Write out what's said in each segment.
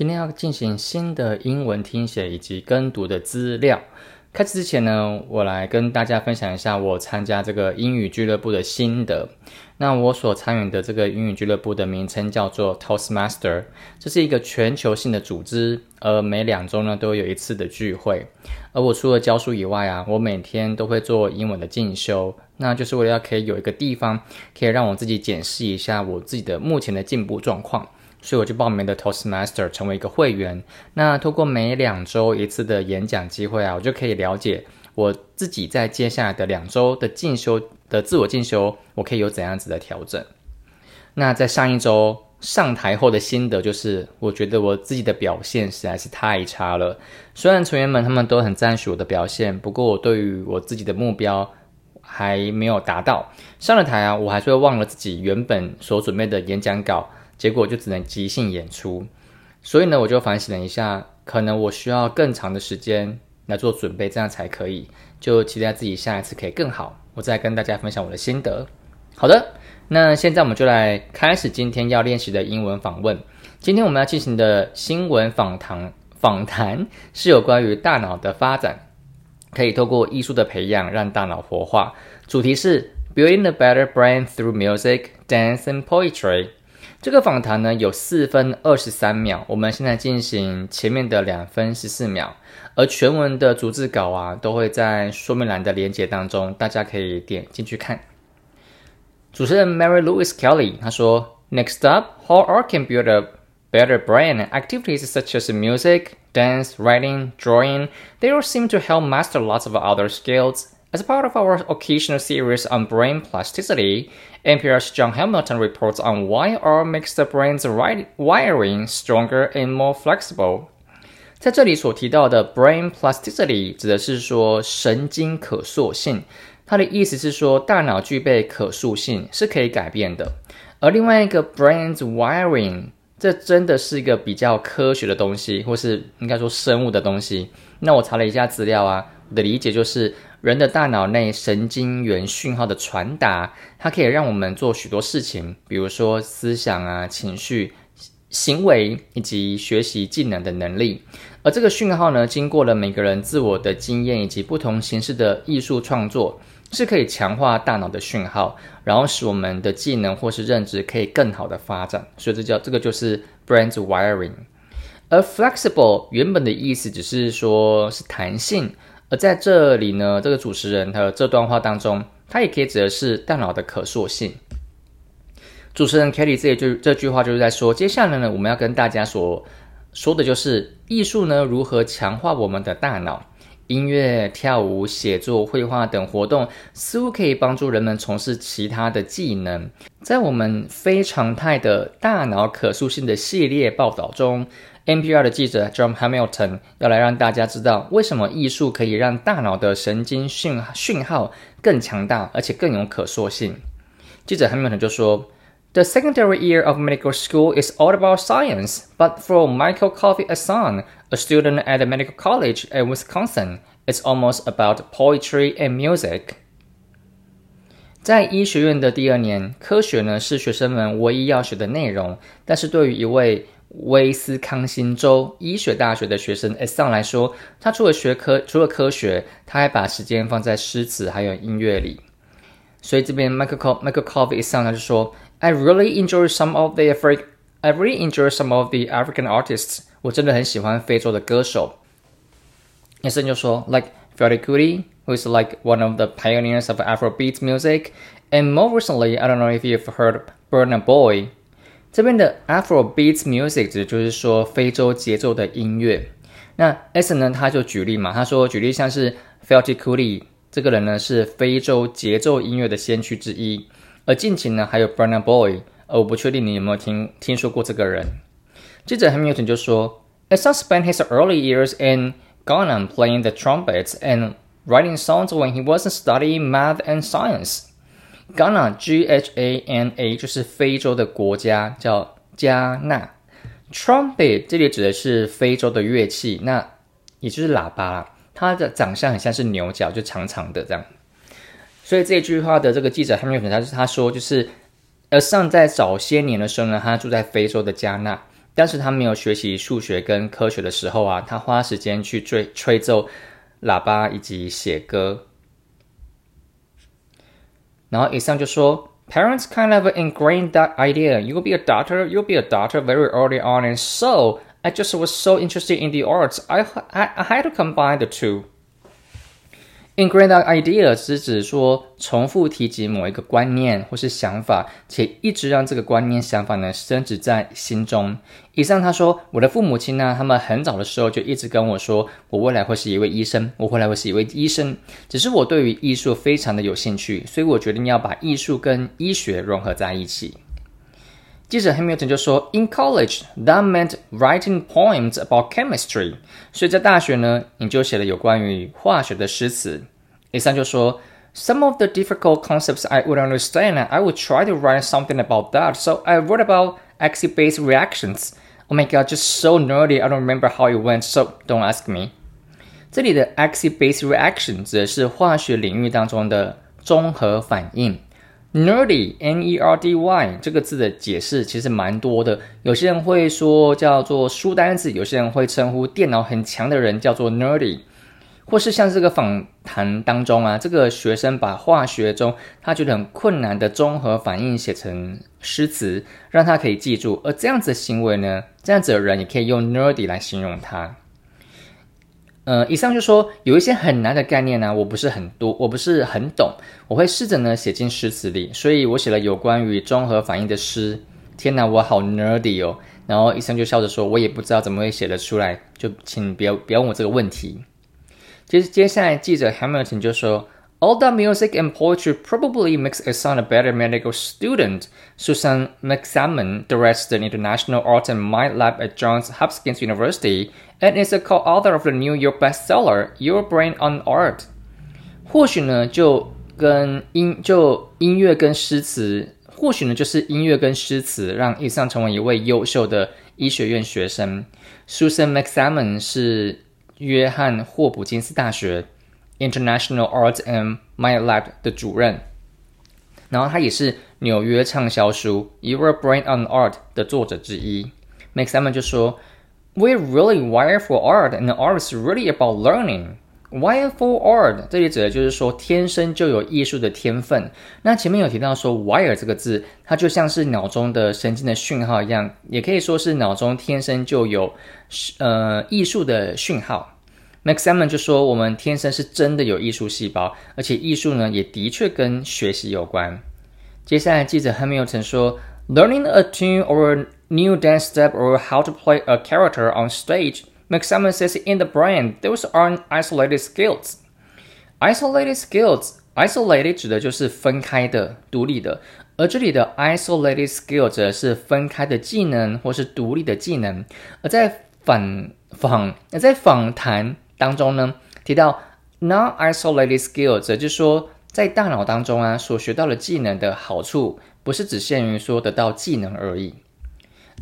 今天要进行新的英文听写以及跟读的资料。开始之前呢，我来跟大家分享一下我参加这个英语俱乐部的心得。那我所参与的这个英语俱乐部的名称叫做 Toastmaster，这是一个全球性的组织，而每两周呢都有一次的聚会。而我除了教书以外啊，我每天都会做英文的进修，那就是为了要可以有一个地方可以让我自己检视一下我自己的目前的进步状况。所以我就报名的 Toastmaster 成为一个会员。那通过每两周一次的演讲机会啊，我就可以了解我自己在接下来的两周的进修的自我进修，我可以有怎样子的调整。那在上一周上台后的心得就是，我觉得我自己的表现实在是太差了。虽然成员们他们都很赞许我的表现，不过我对于我自己的目标还没有达到。上了台啊，我还是会忘了自己原本所准备的演讲稿。结果就只能即兴演出，所以呢，我就反省了一下，可能我需要更长的时间来做准备，这样才可以。就期待自己下一次可以更好，我再跟大家分享我的心得。好的，那现在我们就来开始今天要练习的英文访问。今天我们要进行的新闻访谈访谈是有关于大脑的发展，可以透过艺术的培养让大脑活化。主题是 Building a better brain through music, dance, and poetry。这个访谈呢有四分二十三秒，我们现在进行前面的两分十四秒，而全文的逐字稿啊都会在说明栏的连接当中，大家可以点进去看。主持人 Mary Louise Kelly 他说：“Next up, how art can build a better brain. Activities such as music, dance, writing, drawing, they all seem to help master lots of other skills.” As part of our occasional series on brain plasticity, NPR's John Hamilton reports on why R makes the brain's wiring stronger and more flexible. 在这里所提到的 brain plasticity 指的是说神经可塑性，它的意思是说大脑具备可塑性，是可以改变的。而另外一个 brain's wiring，这真的是一个比较科学的东西，或是应该说生物的东西。那我查了一下资料啊，的理解就是。人的大脑内神经元讯号的传达，它可以让我们做许多事情，比如说思想啊、情绪、行为以及学习技能的能力。而这个讯号呢，经过了每个人自我的经验以及不同形式的艺术创作，是可以强化大脑的讯号，然后使我们的技能或是认知可以更好的发展。所以这叫这个就是 brain wiring。而 flexible 原本的意思只是说是弹性。而在这里呢，这个主持人的这段话当中，他也可以指的是大脑的可塑性。主持人 Kelly 这句这句话就是在说，接下来呢，我们要跟大家所说的就是艺术呢如何强化我们的大脑。音乐、跳舞、写作、绘画等活动似乎可以帮助人们从事其他的技能。在我们非常态的大脑可塑性的系列报道中。NPR 的记者 John Hamilton 要来让大家知道，为什么艺术可以让大脑的神经讯讯号更强大，而且更有可塑性。记者 Hamilton 就说：“The secondary year of medical school is all about science, but for Michael Coffey Assan, a student at the medical college at Wisconsin, it's almost about poetry and music.” 在医学院的第二年，科学呢是学生们唯一要学的内容，但是对于一位威斯康星州医学大学的学生 S 上来说，他除了学科，除了科学，他还把时间放在诗词还有音乐里。所以这边 Michael Michael Covey 一上来就说：“I really enjoy some of the Afri I really enjoy some of the African artists。我真的很喜欢非洲的歌手。”S 就说：“Like Fela Kuti, who is like one of the pioneers of Afrobeat music, and more recently, I don't know if you've heard Burna Boy。” 这边的 Afro Beats Music 指就是说非洲节奏的音乐。那 S 呢，他就举例嘛，他说举例像是 Fela Kuti 这个人呢是非洲节奏音乐的先驱之一，而近期呢还有 Burna Boy，而我不确定你有没有听听说过这个人。记者 Hamilton 就说，S spent his early years in Ghana playing the trumpets and writing songs when he wasn't studying math and science。Ghana G H A N A 就是非洲的国家，叫加纳。Trumpet 这里指的是非洲的乐器，那也就是喇叭啦。它的长相很像是牛角，就长长的这样。所以这句话的这个记者有可能他他说就是，呃上在早些年的时候呢，他住在非洲的加纳。但是他没有学习数学跟科学的时候啊，他花时间去吹吹奏喇叭以及写歌。然后以上就说，Parents kind of ingrained that idea. You'll be a doctor. You'll be a doctor very early on, and so I just was so interested in the arts. I I, I had to combine the two. Ingrained idea 是指说重复提及某一个观念或是想法，且一直让这个观念想法呢深植在心中。以上他说，我的父母亲呢，他们很早的时候就一直跟我说，我未来会是一位医生，我未来会是一位医生。只是我对于艺术非常的有兴趣，所以我决定要把艺术跟医学融合在一起。记者 Hamilton 就说，In college that meant writing poems about chemistry。所以在大学呢，你就写了有关于化学的诗词。以上就说，Some of the difficult concepts I would understand, I would try to write something about that. So I wrote about acid-base reactions. Oh my god, just so nerdy. I don't remember how it went, so don't ask me. 这里的 acid-base reaction 指的是化学领域当中的综合反应。 Nerdy, N-E-R-D-Y 这个字的解释其实蛮多的。有些人会说叫做书单子，有些人会称呼电脑很强的人叫做 nerdy，或是像这个访谈当中啊，这个学生把化学中他觉得很困难的综合反应写成诗词，让他可以记住。而这样子的行为呢，这样子的人也可以用 nerdy 来形容他。呃，以上就说有一些很难的概念呢，我不是很多，我不是很懂，我会试着呢写进诗词里，所以我写了有关于综合反应的诗。天哪，我好 nerdy 哦！然后医生就笑着说，我也不知道怎么会写得出来，就请别别问我这个问题。接接下来记者 Hamilton 就说。All that music and poetry probably makes a son a better medical student. Susan McSalmon directs the International Art and Mind Lab at Johns Hopkins University and is a co-author of the New York bestseller Your Brain on Art。或许呢，就跟音就音乐跟诗词，或许呢就是音乐跟诗词，让伊桑成为一位优秀的医学院学生。Susan McSalmon 是约翰霍普金斯大学。 International Arts and Mind Lab 的主任，然后他也是纽约畅销书《Your Brain on Art》的作者之一。Max Simon 就说：“We're really wired for art, and art is really about learning. Wired for art，这里指的就是说天生就有艺术的天分。那前面有提到说 wire 这个字，它就像是脑中的神经的讯号一样，也可以说是脑中天生就有呃艺术的讯号。” Max Simon 就说：“我们天生是真的有艺术细胞，而且艺术呢，也的确跟学习有关。”接下来，记者 Hamilton 说：“Learning a tune or a new dance step or how to play a character on stage, Max Simon says in the brain, those aren't isolated skills. Isolated skills, isolated 指的就是分开的、独立的，而这里的 isolated skill 指的是分开的技能或是独立的技能。而在反访，在访谈。当中呢提到 non-isolated skills，就是说在大脑当中啊所学到的技能的好处，不是只限于说得到技能而已。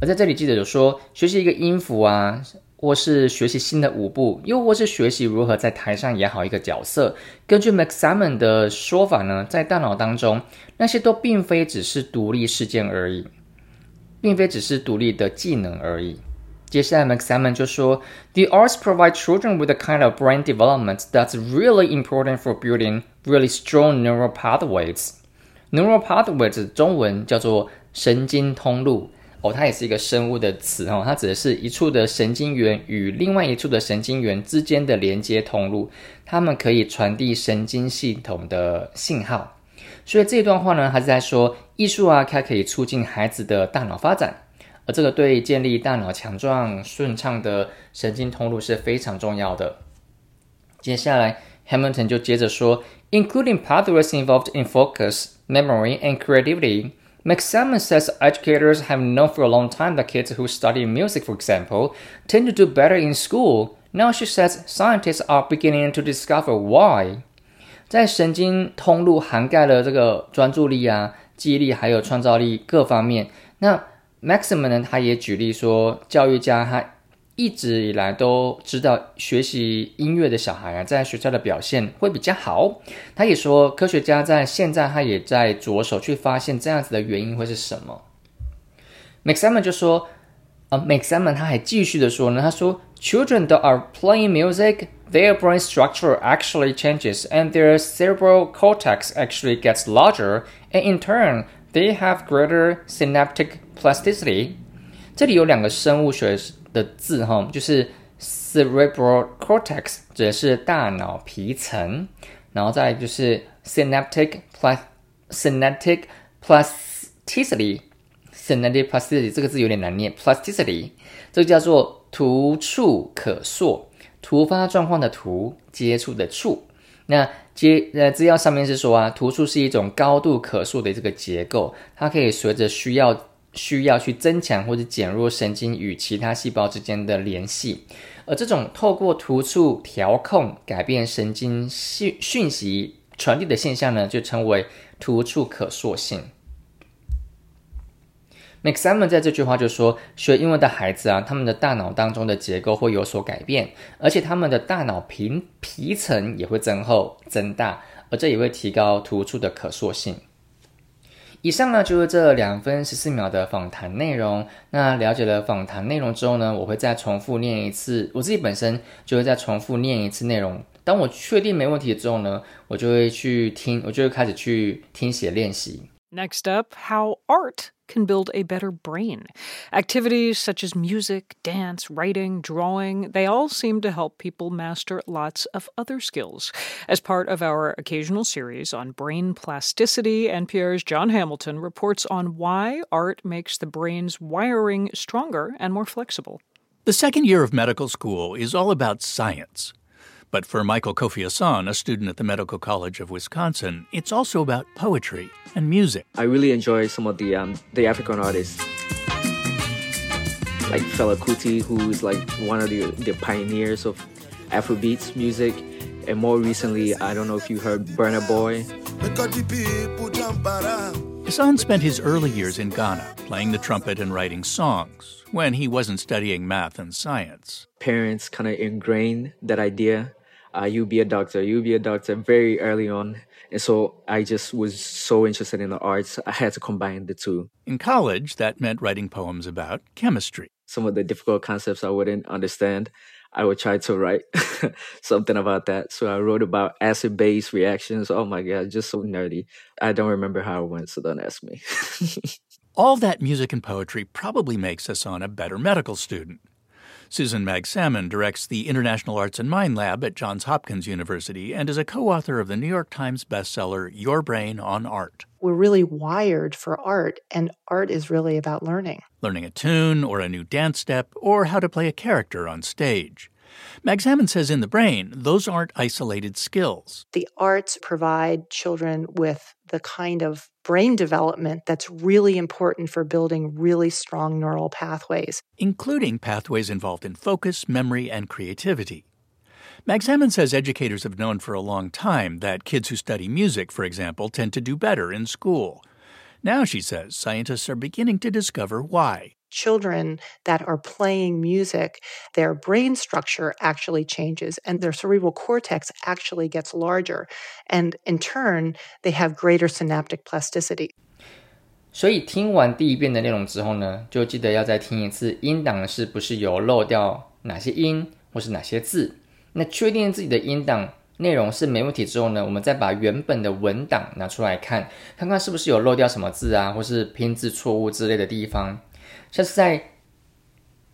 而在这里记者有说，学习一个音符啊，或是学习新的舞步，又或是学习如何在台上演好一个角色，根据 Max Simon 的说法呢，在大脑当中那些都并非只是独立事件而已，并非只是独立的技能而已。接下来 Max Simon 就说，The arts provide children with a kind of brain development that's really important for building really strong neural pathways. Neural pathways 中文叫做神经通路哦，它也是一个生物的词哦，它指的是一处的神经元与另外一处的神经元之间的连接通路，它们可以传递神经系统的信号。所以这段话呢，它是在说艺术啊，它可以促进孩子的大脑发展。而这个对建立大脑强壮顺畅的神经通路是非常重要的。接下来，Hamilton 就接着说，including pathways involved in focus, memory, and creativity. McSalmon says educators have known for a long time that kids who study music, for example, tend to do better in school. Now she says scientists are beginning to discover why. 在神经通路涵盖了这个专注力啊、记忆力还有创造力各方面。那 Maxim 呢，他也举例说，教育家他一直以来都知道，学习音乐的小孩啊，在学校的表现会比较好。他也说，科学家在现在他也在着手去发现这样子的原因会是什么。Maxim 就说啊，Maxim，他还继续的说呢，他说，Children that are playing music, their brain structure actually changes, and their cerebral cortex actually gets larger, and in turn, they have greater synaptic plasticity。这里有两个生物学的字哈，就是 cerebral cortex 指的是大脑皮层，然后再就是 synaptic plus synaptic plasticity。synaptic plasticity 这个字有点难念，plasticity 这个叫做突触可塑，突发状况的突，接触的触。那接呃资料上面是说啊，突触是一种高度可塑的这个结构，它可以随着需要需要去增强或者减弱神经与其他细胞之间的联系。而这种透过突触调控改变神经讯讯息传递的现象呢，就称为突触可塑性。McSamon 在这句话就说，学英文的孩子啊，他们的大脑当中的结构会有所改变，而且他们的大脑皮皮层也会增厚、增大，而这也会提高突触的可塑性。以上呢就是这两分十四秒的访谈内容。那了解了访谈内容之后呢，我会再重复念一次，我自己本身就会再重复念一次内容。当我确定没问题之后呢，我就会去听，我就会开始去听写练习。Next up, how art can build a better brain. Activities such as music, dance, writing, drawing, they all seem to help people master lots of other skills. As part of our occasional series on brain plasticity, NPR's John Hamilton reports on why art makes the brain's wiring stronger and more flexible. The second year of medical school is all about science. But for Michael Kofi Hassan, a student at the Medical College of Wisconsin, it's also about poetry and music. I really enjoy some of the um, the African artists, like Fela Kuti, who is like one of the, the pioneers of Afrobeats music. And more recently, I don't know if you heard Burna Boy. Hassan spent his early years in Ghana playing the trumpet and writing songs when he wasn't studying math and science. Parents kind of ingrained that idea uh, you be a doctor, you be a doctor very early on. And so I just was so interested in the arts, I had to combine the two. In college, that meant writing poems about chemistry. Some of the difficult concepts I wouldn't understand, I would try to write something about that. So I wrote about acid base reactions. Oh my God, just so nerdy. I don't remember how it went, so don't ask me. All that music and poetry probably makes Hassan a better medical student. Susan Mag-Salmon directs the International Arts and Mind Lab at Johns Hopkins University and is a co-author of the New York Times bestseller Your Brain on Art. We're really wired for art, and art is really about learning. Learning a tune or a new dance step or how to play a character on stage. Mag-Salmon says in the brain, those aren't isolated skills. The arts provide children with the kind of brain development that's really important for building really strong neural pathways, including pathways involved in focus, memory, and creativity. Mag-Salmon says educators have known for a long time that kids who study music, for example, tend to do better in school. Now, she says, scientists are beginning to discover why children that are playing music, their brain structure actually changes and their cerebral cortex actually gets larger. And in turn, they have greater synaptic plasticity. 所以听完第一遍的内容之后呢，就记得要再听一次音档是不是有漏掉哪些音或是哪些字。那确定自己的音档内容是没问题之后呢，我们再把原本的文档拿出来看，看看是不是有漏掉什么字啊，或是拼字错误之类的地方。 这是在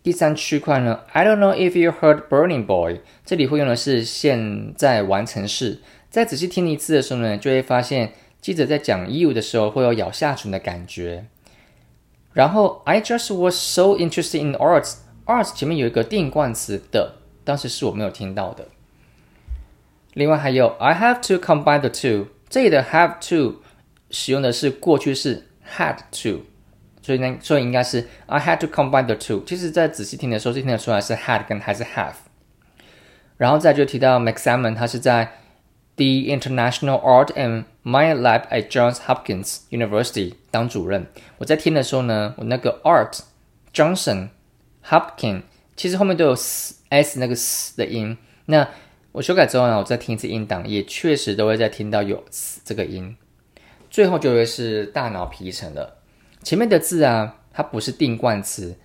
第三区块呢，I don't know if you heard Burning Boy，这里会用的是现在完成式。再仔细听一次的时候呢，就会发现记者在讲 you 的时候会有咬下唇的感觉。然后 I just was so interested in arts，arts 前面有一个定冠词的，当时是我没有听到的。另外还有 I have to combine the two，这里的 have to 使用的是过去式 had to。所以呢，所以应该是 I had to combine the two。其实，在仔细听的时候，是听得出来是 had 跟还是 have。然后再就提到 McSalmon，他是在 The International Art and Mind Lab at Johns Hopkins University 当主任。我在听的时候呢，我那个 Art Johnson Hopkins 其实后面都有 s s 那个 s 的音。那我修改之后呢，我再听一次音档，也确实都会再听到有 s 这个音。最后就会是大脑皮层了。前面的字啊，它不是定冠词，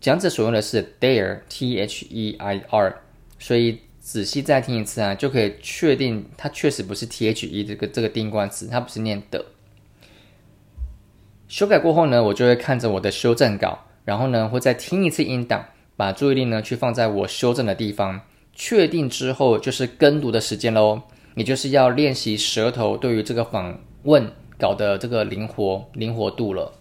讲者所用的是 there，t h e i r，所以仔细再听一次啊，就可以确定它确实不是 t h e 这个这个定冠词，它不是念的。修改过后呢，我就会看着我的修正稿，然后呢会再听一次音档，把注意力呢去放在我修正的地方，确定之后就是跟读的时间喽，也就是要练习舌头对于这个访问稿的这个灵活灵活度了。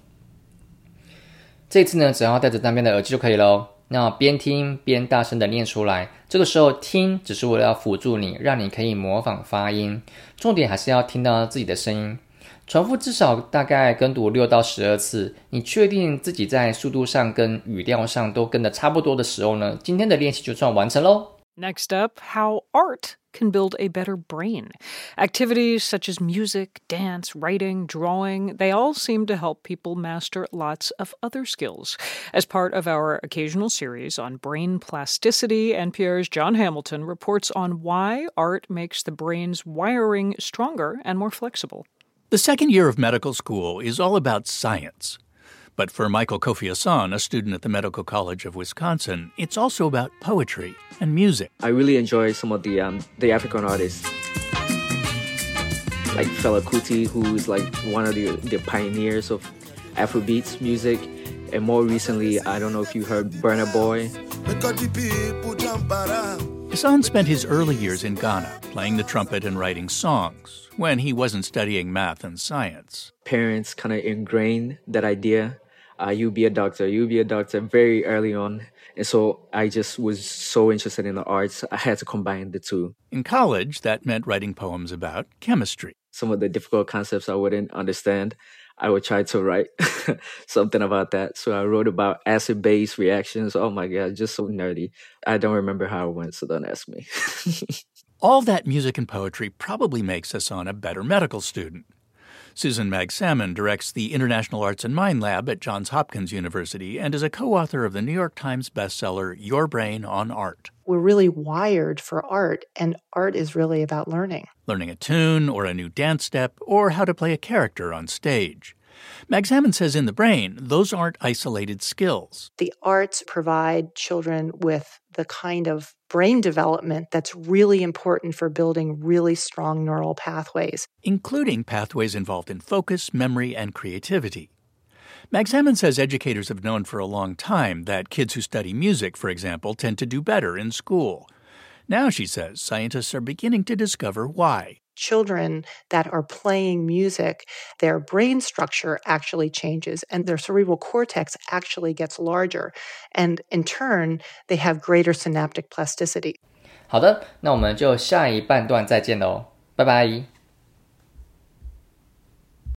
这次呢，只要戴着单边的耳机就可以喽。那边听边大声的念出来，这个时候听只是为了要辅助你，让你可以模仿发音，重点还是要听到自己的声音。重复至少大概跟读六到十二次，你确定自己在速度上跟语调上都跟的差不多的时候呢，今天的练习就算完成喽。Next up, how art can build a better brain. Activities such as music, dance, writing, drawing, they all seem to help people master lots of other skills. As part of our occasional series on brain plasticity, NPR's John Hamilton reports on why art makes the brain's wiring stronger and more flexible. The second year of medical school is all about science. But for Michael Kofiason, a student at the Medical College of Wisconsin, it's also about poetry and music. I really enjoy some of the um, the African artists, like Fela Kuti, who is like one of the, the pioneers of Afrobeats music. And more recently, I don't know if you heard Burna Boy. Hassan spent his early years in Ghana playing the trumpet and writing songs when he wasn't studying math and science. Parents kind of ingrained that idea. Uh, you be a doctor, you be a doctor very early on. And so I just was so interested in the arts, I had to combine the two. In college, that meant writing poems about chemistry. Some of the difficult concepts I wouldn't understand. I would try to write something about that. So I wrote about acid base reactions. Oh my God, just so nerdy. I don't remember how it went, so don't ask me. All that music and poetry probably makes Hassan a better medical student. Susan Magsamen directs the International Arts and Mind Lab at Johns Hopkins University and is a co author of the New York Times bestseller Your Brain on Art. We're really wired for art, and art is really about learning. Learning a tune or a new dance step or how to play a character on stage. Magsamen says in the brain, those aren't isolated skills. The arts provide children with the kind of brain development that's really important for building really strong neural pathways, including pathways involved in focus, memory, and creativity. Magsamen says educators have known for a long time that kids who study music, for example, tend to do better in school. Now, she says, scientists are beginning to discover why children that are playing music, their brain structure actually changes and their cerebral cortex actually gets larger. And in turn, they have greater synaptic plasticity. 好的，那我们就下一半段再见喽，拜拜。